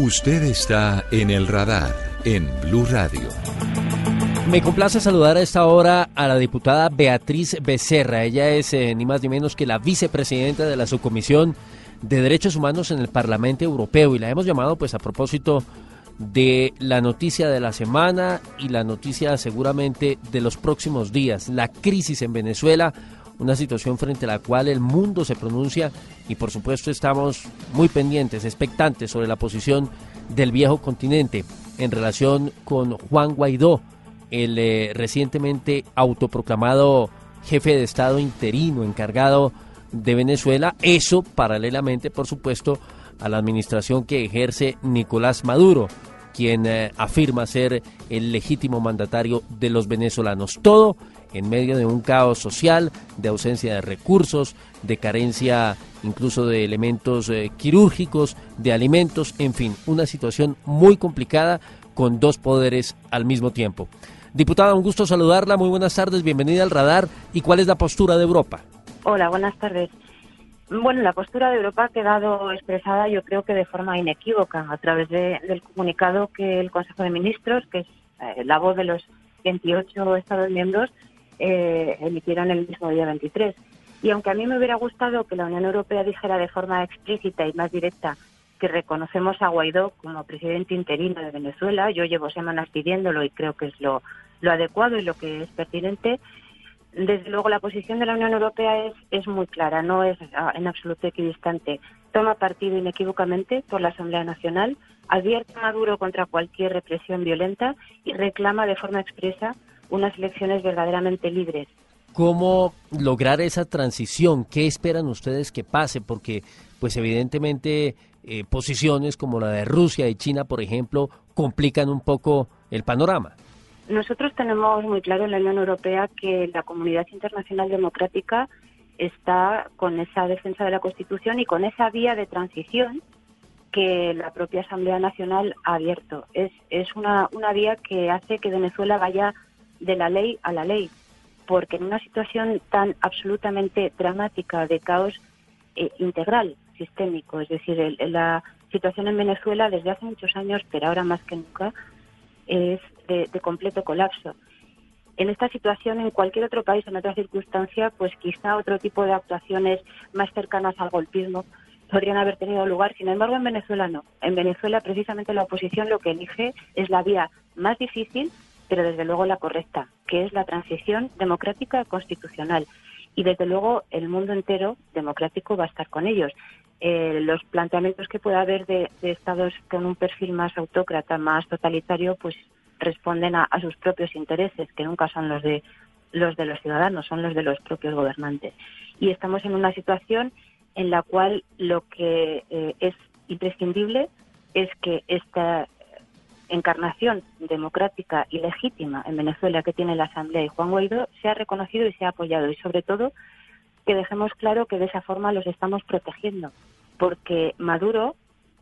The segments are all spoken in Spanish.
Usted está en el radar en Blue Radio. Me complace saludar a esta hora a la diputada Beatriz Becerra. Ella es eh, ni más ni menos que la vicepresidenta de la subcomisión de Derechos Humanos en el Parlamento Europeo y la hemos llamado pues a propósito de la noticia de la semana y la noticia seguramente de los próximos días, la crisis en Venezuela, una situación frente a la cual el mundo se pronuncia y por supuesto estamos muy pendientes, expectantes sobre la posición del viejo continente en relación con Juan Guaidó, el eh, recientemente autoproclamado jefe de Estado interino encargado de Venezuela, eso paralelamente, por supuesto, a la administración que ejerce Nicolás Maduro, quien eh, afirma ser el legítimo mandatario de los venezolanos. Todo en medio de un caos social, de ausencia de recursos, de carencia incluso de elementos eh, quirúrgicos, de alimentos, en fin, una situación muy complicada con dos poderes al mismo tiempo. Diputada, un gusto saludarla, muy buenas tardes, bienvenida al radar. ¿Y cuál es la postura de Europa? Hola, buenas tardes. Bueno, la postura de Europa ha quedado expresada, yo creo que de forma inequívoca, a través del comunicado que el Consejo de Ministros, que es eh, la voz de los 28 Estados miembros, eh, emitieron el mismo día 23. Y aunque a mí me hubiera gustado que la Unión Europea dijera de forma explícita y más directa que reconocemos a Guaidó como presidente interino de Venezuela, yo llevo semanas pidiéndolo y creo que es lo, lo adecuado y lo que es pertinente, desde luego, la posición de la Unión Europea es, es muy clara, no es ah, en absoluto equidistante. Toma partido inequívocamente por la Asamblea Nacional, advierte a Maduro contra cualquier represión violenta y reclama de forma expresa unas elecciones verdaderamente libres. ¿Cómo lograr esa transición? ¿Qué esperan ustedes que pase? Porque, pues evidentemente, eh, posiciones como la de Rusia y China, por ejemplo, complican un poco el panorama. Nosotros tenemos muy claro en la Unión Europea que la comunidad internacional democrática está con esa defensa de la Constitución y con esa vía de transición que la propia Asamblea Nacional ha abierto. Es, es una, una vía que hace que Venezuela vaya de la ley a la ley, porque en una situación tan absolutamente dramática de caos eh, integral, sistémico, es decir, la situación en Venezuela desde hace muchos años, pero ahora más que nunca, es de, completo colapso. En esta situación, en cualquier otro país, en otra circunstancia, pues quizá otro tipo de actuaciones más cercanas al golpismo podrían haber tenido lugar. Sin embargo, en Venezuela no. En Venezuela, precisamente la oposición lo que elige es la vía más difícil, pero desde luego la correcta, que es la transición democrática constitucional. Y desde luego el mundo entero democrático va a estar con ellos. Eh, los planteamientos que pueda haber de, estados con un perfil más autócrata, más totalitario, pues responden a, sus propios intereses, que nunca son los de los de los ciudadanos, son los de los propios gobernantes. Y estamos en una situación en la cual lo que eh, es imprescindible es que esta encarnación democrática y legítima en Venezuela que tiene la Asamblea y Juan Guaidó sea reconocido y sea apoyado y sobre todo que dejemos claro que de esa forma los estamos protegiendo, porque Maduro,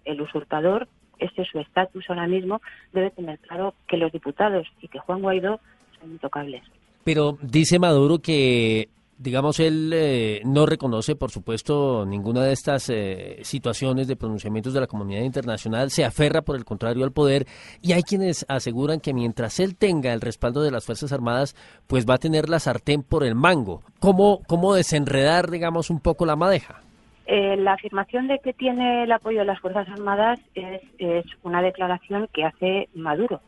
el usurpador, este es su estatus ahora mismo, debe tener claro que los diputados y que Juan Guaidó son intocables. Pero dice Maduro que digamos, él eh, no reconoce, por supuesto, ninguna de estas eh, situaciones de pronunciamientos de la comunidad internacional, se aferra, por el contrario, al poder, y hay quienes aseguran que mientras él tenga el respaldo de las Fuerzas Armadas, pues va a tener la sartén por el mango. ¿Cómo, cómo desenredar, digamos, un poco la madeja? Eh, la afirmación de que tiene el apoyo de las Fuerzas Armadas es, es una declaración que hace Maduro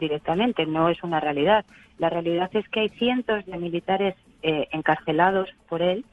directamente, no es una realidad. La realidad es que hay cientos de militares eh, encarcelados por él,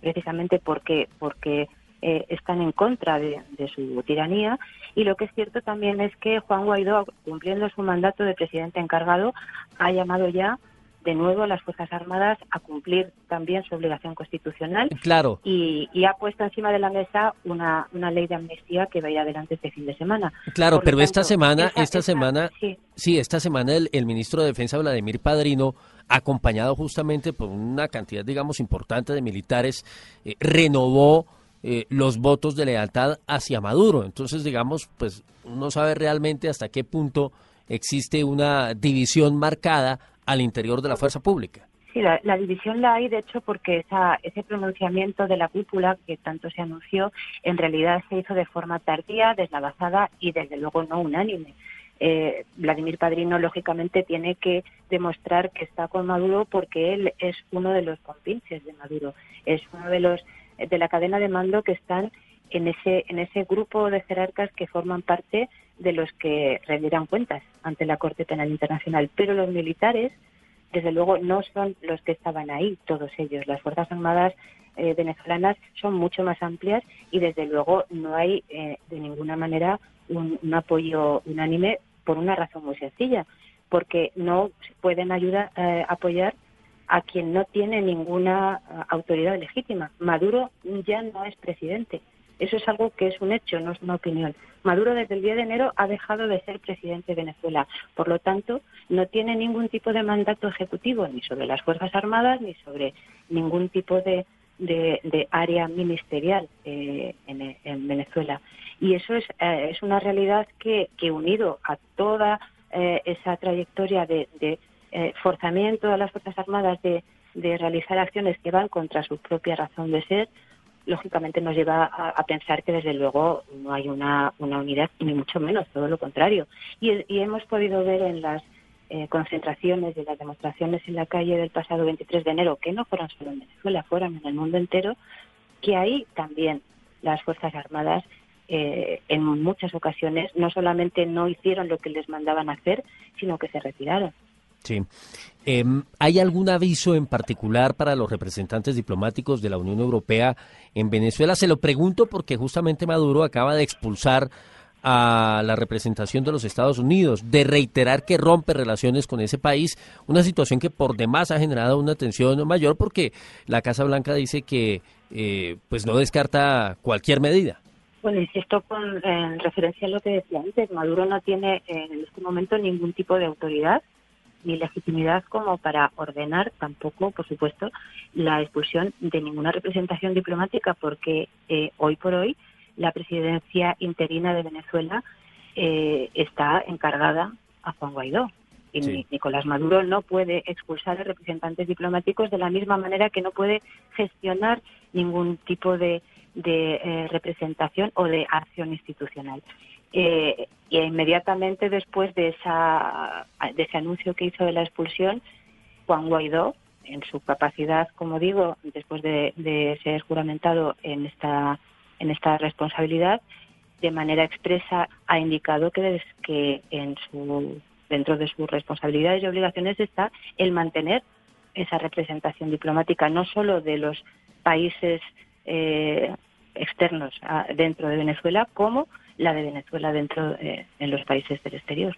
precisamente porque, porque eh, están en contra de, su tiranía. Y lo que es cierto también es que Juan Guaidó, cumpliendo su mandato de presidente encargado, ha llamado ya de nuevo a las Fuerzas Armadas a cumplir también su obligación constitucional. Claro. Y, y ha puesto encima de la mesa una, una ley de amnistía que va a ir adelante este fin de semana. Claro, Por pero esta semana, esa- esta esa- semana, sí. sí, esta semana el, el ministro de Defensa Vladimir Padrino, acompañado justamente por una cantidad, digamos, importante de militares, eh, renovó eh, los votos de lealtad hacia Maduro. Entonces, digamos, pues uno sabe realmente hasta qué punto existe una división marcada al interior de la fuerza pública. Sí, la, división la hay, de hecho, porque ese pronunciamiento de la cúpula que tanto se anunció, en realidad se hizo de forma tardía, deslavazada y, desde luego, no unánime. Eh, Vladimir Padrino, lógicamente, tiene que demostrar que está con Maduro porque él es uno de los compinches de Maduro, es uno de los de la cadena de mando que están en ese en ese grupo de jerarcas que forman parte de los que rendirán cuentas ante la Corte Penal Internacional. Pero los militares desde luego no son los que estaban ahí, todos ellos. Las Fuerzas Armadas eh, venezolanas son mucho más amplias y desde luego no hay eh, de ninguna manera un, apoyo unánime por una razón muy sencilla, porque no pueden ayudar, eh, apoyar a quien no tiene ninguna eh, autoridad legítima. Maduro ya no es presidente. Eso es algo que es un hecho, no es una opinión. Maduro desde el día de enero ha dejado de ser presidente de Venezuela. Por lo tanto, no tiene ningún tipo de mandato ejecutivo ni sobre las Fuerzas Armadas ni sobre ningún tipo de, área ministerial eh, en, en Venezuela. Y eso es, eh, una realidad que, unido a toda eh, esa trayectoria de, eh, forzamiento a las Fuerzas Armadas de realizar acciones que van contra su propia razón de ser, lógicamente nos lleva a, pensar que desde luego no hay una, una unidad, ni mucho menos, todo lo contrario. Y, y hemos podido ver en las eh, concentraciones y las demostraciones en la calle del pasado 23 de enero, que no fueron solo en Venezuela, fueron en el mundo entero, que ahí también las Fuerzas Armadas eh, en muchas ocasiones no solamente no hicieron lo que les mandaban hacer, sino que se retiraron. Sí. Eh, ¿Hay algún aviso en particular para los representantes diplomáticos de la Unión Europea en Venezuela? Se lo pregunto porque justamente Maduro acaba de expulsar a la representación de los Estados Unidos, de reiterar que rompe relaciones con ese país, una situación que por demás ha generado una tensión mayor porque la Casa Blanca dice que eh, pues no descarta cualquier medida. Bueno, insisto con, en referencia a lo que decía antes, Maduro no tiene en este momento ningún tipo de autoridad ni legitimidad como para ordenar tampoco, por supuesto, la expulsión de ninguna representación diplomática, porque eh, hoy por hoy la presidencia interina de Venezuela eh, está encargada a Juan Guaidó. Y Sí. Nicolás Maduro no puede expulsar a representantes diplomáticos de la misma manera que no puede gestionar ningún tipo de, de eh, representación o de acción institucional. Eh, y inmediatamente después de, esa, de ese anuncio que hizo de la expulsión, Juan Guaidó, en su capacidad, como digo, después de, de ser juramentado en esta, en esta responsabilidad, de manera expresa ha indicado que, des- que en su, dentro de sus responsabilidades y obligaciones está el mantener esa representación diplomática, no solo de los países eh, externos a- dentro de Venezuela, como la de Venezuela dentro de en los países del exterior.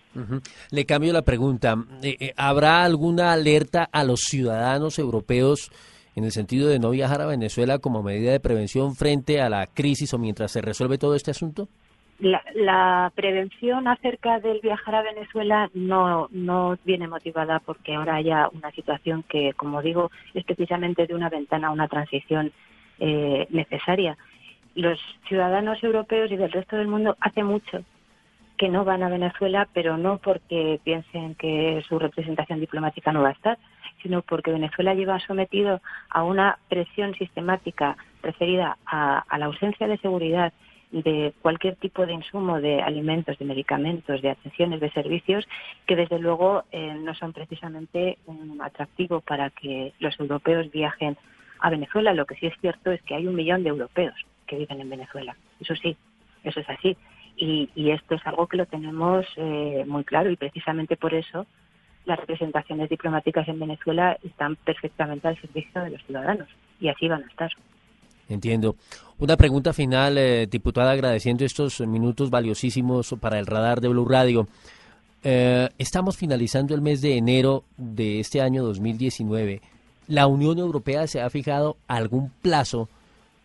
Le cambio la pregunta. Eh, eh, ¿Habrá alguna alerta a los ciudadanos europeos en el sentido de no viajar a Venezuela como medida de prevención frente a la crisis o mientras se resuelve todo este asunto? La, la prevención acerca del viajar a Venezuela no, no viene motivada porque ahora haya una situación que, como digo, es precisamente de una ventana a una transición eh, necesaria. Los ciudadanos europeos y del resto del mundo hace mucho que no van a Venezuela, pero no porque piensen que su representación diplomática no va a estar, sino porque Venezuela lleva sometido a una presión sistemática referida a, la ausencia de seguridad de cualquier tipo de insumo de alimentos, de medicamentos, de atenciones, de servicios, que desde luego eh, no son precisamente un atractivo para que los europeos viajen a Venezuela. Lo que sí es cierto es que hay un millón de europeos que viven en Venezuela. Eso sí, eso es así. Y, y esto es algo que lo tenemos eh, muy claro y precisamente por eso las representaciones diplomáticas en Venezuela están perfectamente al servicio de los ciudadanos y así van a estar. Entiendo. Una pregunta final, eh, diputada, agradeciendo estos minutos valiosísimos para el radar de Blue Radio. Eh, estamos finalizando el mes de enero de este año 2019. ¿La Unión Europea se ha fijado algún plazo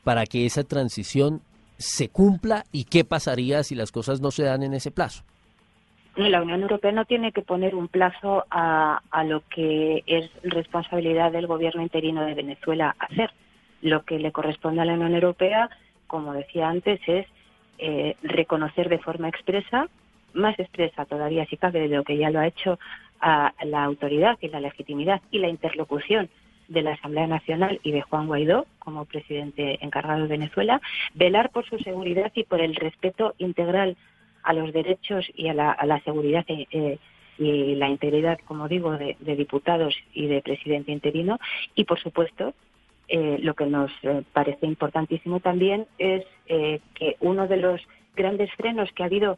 para que esa transición se cumpla y qué pasaría si las cosas no se dan en ese plazo? La Unión Europea no tiene que poner un plazo a, a lo que es responsabilidad del gobierno interino de Venezuela hacer. Lo que le corresponde a la Unión Europea, como decía antes, es eh, reconocer de forma expresa, más expresa todavía si cabe de lo que ya lo ha hecho a la autoridad y la legitimidad y la interlocución de la Asamblea Nacional y de Juan Guaidó como presidente encargado de Venezuela, velar por su seguridad y por el respeto integral a los derechos y a la, seguridad eh, y la integridad, como digo, de, diputados y de presidente interino. Y, por supuesto, eh, lo que nos eh, parece importantísimo también es que uno de los grandes frenos que ha habido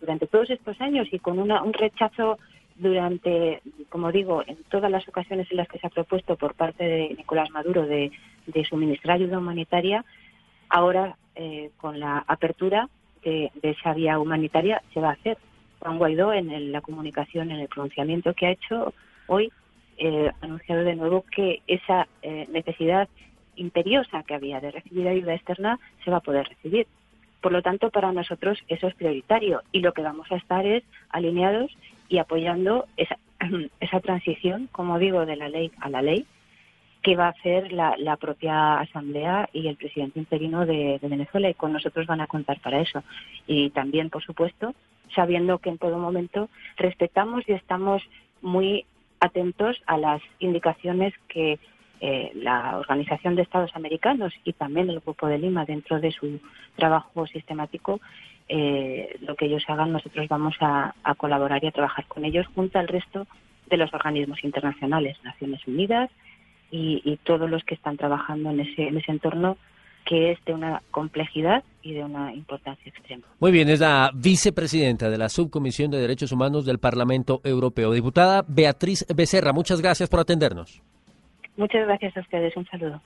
durante todos estos años y con un rechazo durante, como digo, en todas las ocasiones en las que se ha propuesto por parte de Nicolás Maduro de, suministrar ayuda humanitaria, ahora eh, con la apertura de, esa vía humanitaria se va a hacer. Juan Guaidó en la comunicación, en el pronunciamiento que ha hecho hoy, eh, ha anunciado de nuevo que esa eh, necesidad imperiosa que había de recibir ayuda externa se va a poder recibir. Por lo tanto, para nosotros eso es prioritario y lo que vamos a estar es alineados y apoyando esa, esa transición, como digo, de la ley a la ley que va a hacer la, propia Asamblea y el presidente interino de, Venezuela y con nosotros van a contar para eso. Y también, por supuesto, sabiendo que en todo momento respetamos y estamos muy atentos a las indicaciones que eh, la Organización de Estados Americanos y también el Grupo de Lima dentro de su trabajo sistemático eh, lo que ellos hagan, nosotros vamos a, colaborar y a trabajar con ellos junto al resto de los organismos internacionales, Naciones Unidas y, todos los que están trabajando en ese, en ese entorno que es de una complejidad y de una importancia extrema. Muy bien, es la vicepresidenta de la Subcomisión de Derechos Humanos del Parlamento Europeo. Diputada Beatriz Becerra, muchas gracias por atendernos. Muchas gracias a ustedes. Un saludo.